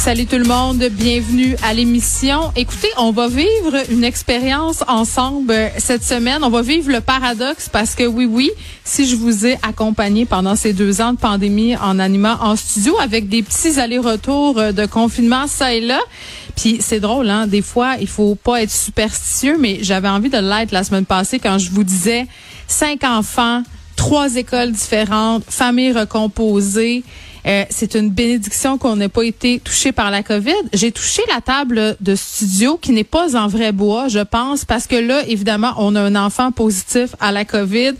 Salut tout le monde, bienvenue à l'émission. Écoutez, on va vivre une expérience ensemble cette semaine. On va vivre le paradoxe parce que oui, oui, si je vous ai accompagné pendant ces deux ans de pandémie en animant en studio avec des petits allers-retours de confinement ça et là, puis c'est drôle, hein, des fois, il faut pas être superstitieux, mais j'avais envie de l'être la semaine passée quand je vous disais cinq enfants, trois écoles différentes, famille recomposée. Euh, c'est une bénédiction qu'on n'ait pas été touché par la COVID. J'ai touché la table de studio qui n'est pas en vrai bois, je pense, parce que là, évidemment, on a un enfant positif à la COVID.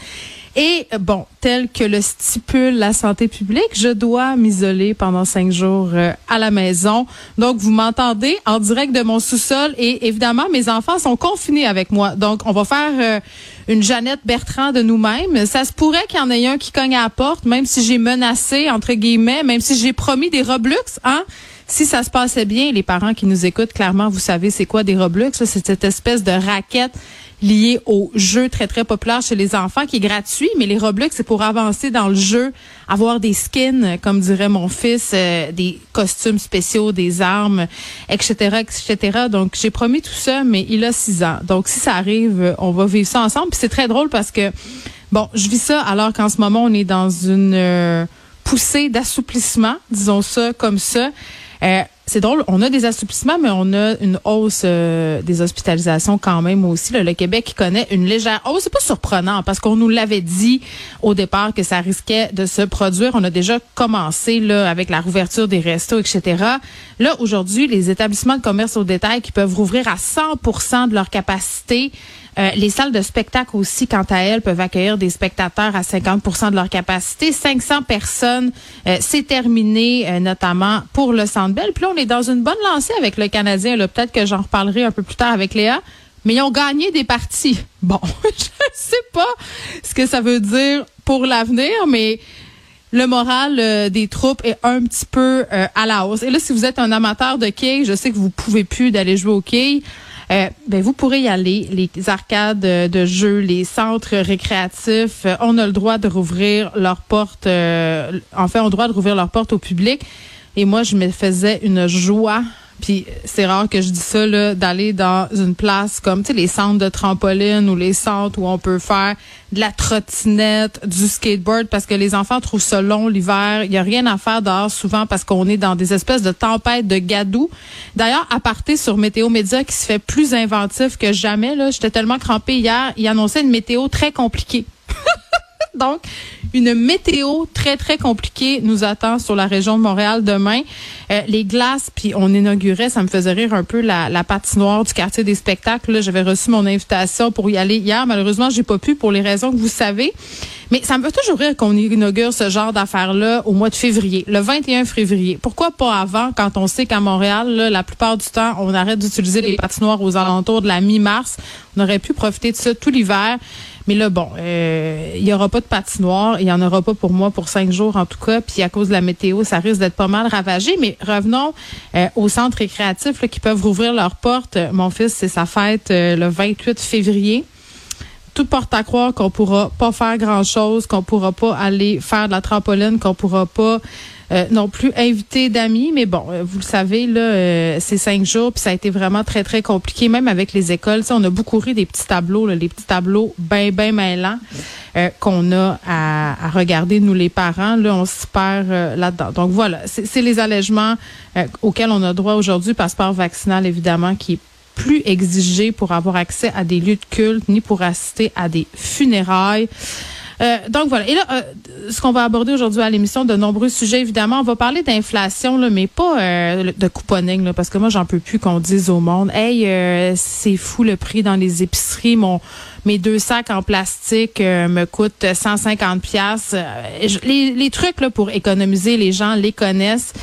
Et bon, tel que le stipule la santé publique, je dois m'isoler pendant cinq jours euh, à la maison. Donc, vous m'entendez en direct de mon sous-sol et évidemment, mes enfants sont confinés avec moi. Donc, on va faire euh, une Jeannette Bertrand de nous-mêmes. Ça se pourrait qu'il y en ait un qui cogne à la porte, même si j'ai menacé, entre guillemets, même si j'ai promis des Robux, hein? si ça se passait bien, les parents qui nous écoutent, clairement, vous savez c'est quoi des Robux. C'est cette espèce de raquette liée au jeu très, très populaire chez les enfants qui est gratuit. Mais les Roblox, c'est pour avancer dans le jeu, avoir des skins, comme dirait mon fils, euh, des costumes spéciaux, des armes, etc., etc. Donc, j'ai promis tout ça, mais il a six ans. Donc, si ça arrive, on va vivre ça ensemble. Puis c'est très drôle parce que, bon, je vis ça alors qu'en ce moment, on est dans une euh, poussée d'assouplissement, disons ça comme ça. Euh, c'est drôle, on a des assouplissements, mais on a une hausse euh, des hospitalisations quand même aussi. le Québec connaît une légère hausse. C'est pas surprenant parce qu'on nous l'avait dit au départ que ça risquait de se produire. On a déjà commencé avec la rouverture des restos, etc. Là, aujourd'hui, les établissements de commerce au détail qui peuvent rouvrir à 100% de leur capacité euh, les salles de spectacle aussi, quant à elles, peuvent accueillir des spectateurs à 50% de leur capacité. 500 personnes, euh, c'est terminé, euh, notamment pour le Centre Bell. Puis là, on est dans une bonne lancée avec le Canadien. Peut-être que j'en reparlerai un peu plus tard avec Léa. Mais ils ont gagné des parties. Bon, je sais pas ce que ça veut dire pour l'avenir, mais le moral des troupes est un petit peu à la hausse. Et là, si vous êtes un amateur de quai, je sais que vous pouvez plus d'aller jouer au quai. Euh, ben vous pourrez y aller. Les arcades de jeux, les centres récréatifs, euh, on a le droit de rouvrir leurs portes. Euh, en fait, on a le droit de rouvrir leurs portes au public. Et moi, je me faisais une joie puis c'est rare que je dis ça là, d'aller dans une place comme tu sais les centres de trampoline ou les centres où on peut faire de la trottinette, du skateboard parce que les enfants trouvent ça long l'hiver. Il y a rien à faire dehors souvent parce qu'on est dans des espèces de tempêtes de gadou. D'ailleurs, à partir sur Météo Média qui se fait plus inventif que jamais là, j'étais tellement crampée hier, il annonçait une météo très compliquée. Donc, une météo très, très compliquée nous attend sur la région de Montréal demain. Euh, les glaces, puis on inaugurait, ça me faisait rire un peu, la, la patinoire du quartier des spectacles. J'avais reçu mon invitation pour y aller hier. Malheureusement, j'ai pas pu pour les raisons que vous savez. Mais ça me fait toujours rire qu'on inaugure ce genre d'affaires-là au mois de février, le 21 février. Pourquoi pas avant, quand on sait qu'à Montréal, la plupart du temps, on arrête d'utiliser les patinoires aux alentours de la mi-mars? On aurait pu profiter de ça tout l'hiver. Mais là, bon, euh, il y aura pas de patinoire. Il y en aura pas pour moi pour cinq jours en tout cas. Puis à cause de la météo, ça risque d'être pas mal ravagé. Mais revenons euh, aux centres récréatifs qui peuvent rouvrir leurs portes. Mon fils, c'est sa fête euh, le 28 février tout porte à croire qu'on pourra pas faire grand chose, qu'on pourra pas aller faire de la trampoline, qu'on pourra pas euh, non plus inviter d'amis. Mais bon, euh, vous le savez, là, euh, c'est cinq jours, puis ça a été vraiment très, très compliqué, même avec les écoles. on a beaucoup ri des petits tableaux, là, les petits tableaux bien, bien mêlants qu'on a à, regarder, nous les parents. Là, on se perd là-dedans. Donc voilà, c'est les allègements auxquels on a droit aujourd'hui, passeport vaccinal, évidemment, qui est plus exigé pour avoir accès à des lieux de culte ni pour assister à des funérailles. Euh, donc voilà. Et là, euh, ce qu'on va aborder aujourd'hui à l'émission, de nombreux sujets, évidemment. On va parler d'inflation, là, mais pas euh, de couponing, là, parce que moi, j'en peux plus qu'on dise au monde, hey, c'est fou le prix dans les épiceries. Mon mes deux sacs en plastique me coûtent 150 pièces. Les, les trucs là pour économiser, les gens les connaissent.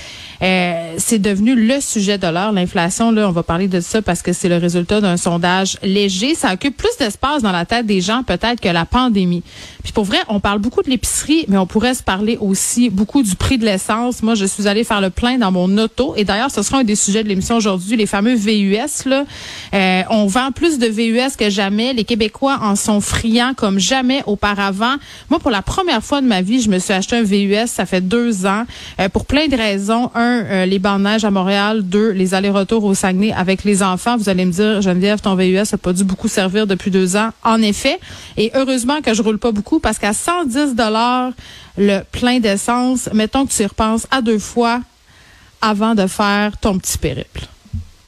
Euh, c'est devenu le sujet de l'heure. L'inflation, là, on va parler de ça parce que c'est le résultat d'un sondage léger. Ça occupe plus d'espace dans la tête des gens peut-être que la pandémie. Puis pour vrai, on parle beaucoup de l'épicerie, mais on pourrait se parler aussi beaucoup du prix de l'essence. Moi, je suis allée faire le plein dans mon auto. Et d'ailleurs, ce sera un des sujets de l'émission aujourd'hui, les fameux VUS. Là. Euh, on vend plus de VUS que jamais. Les Québécois en sont friands comme jamais auparavant. Moi, pour la première fois de ma vie, je me suis acheté un VUS. Ça fait deux ans. Euh, pour plein de raisons. Un, euh, les bancs de neige à Montréal. Deux, les allers-retours au Saguenay avec les enfants. Vous allez me dire, Geneviève, ton VUS n'a pas dû beaucoup servir depuis deux ans. En effet. Et heureusement que je roule pas beaucoup parce qu'à 110 dollars le plein d'essence, mettons que tu y repenses à deux fois avant de faire ton petit périple.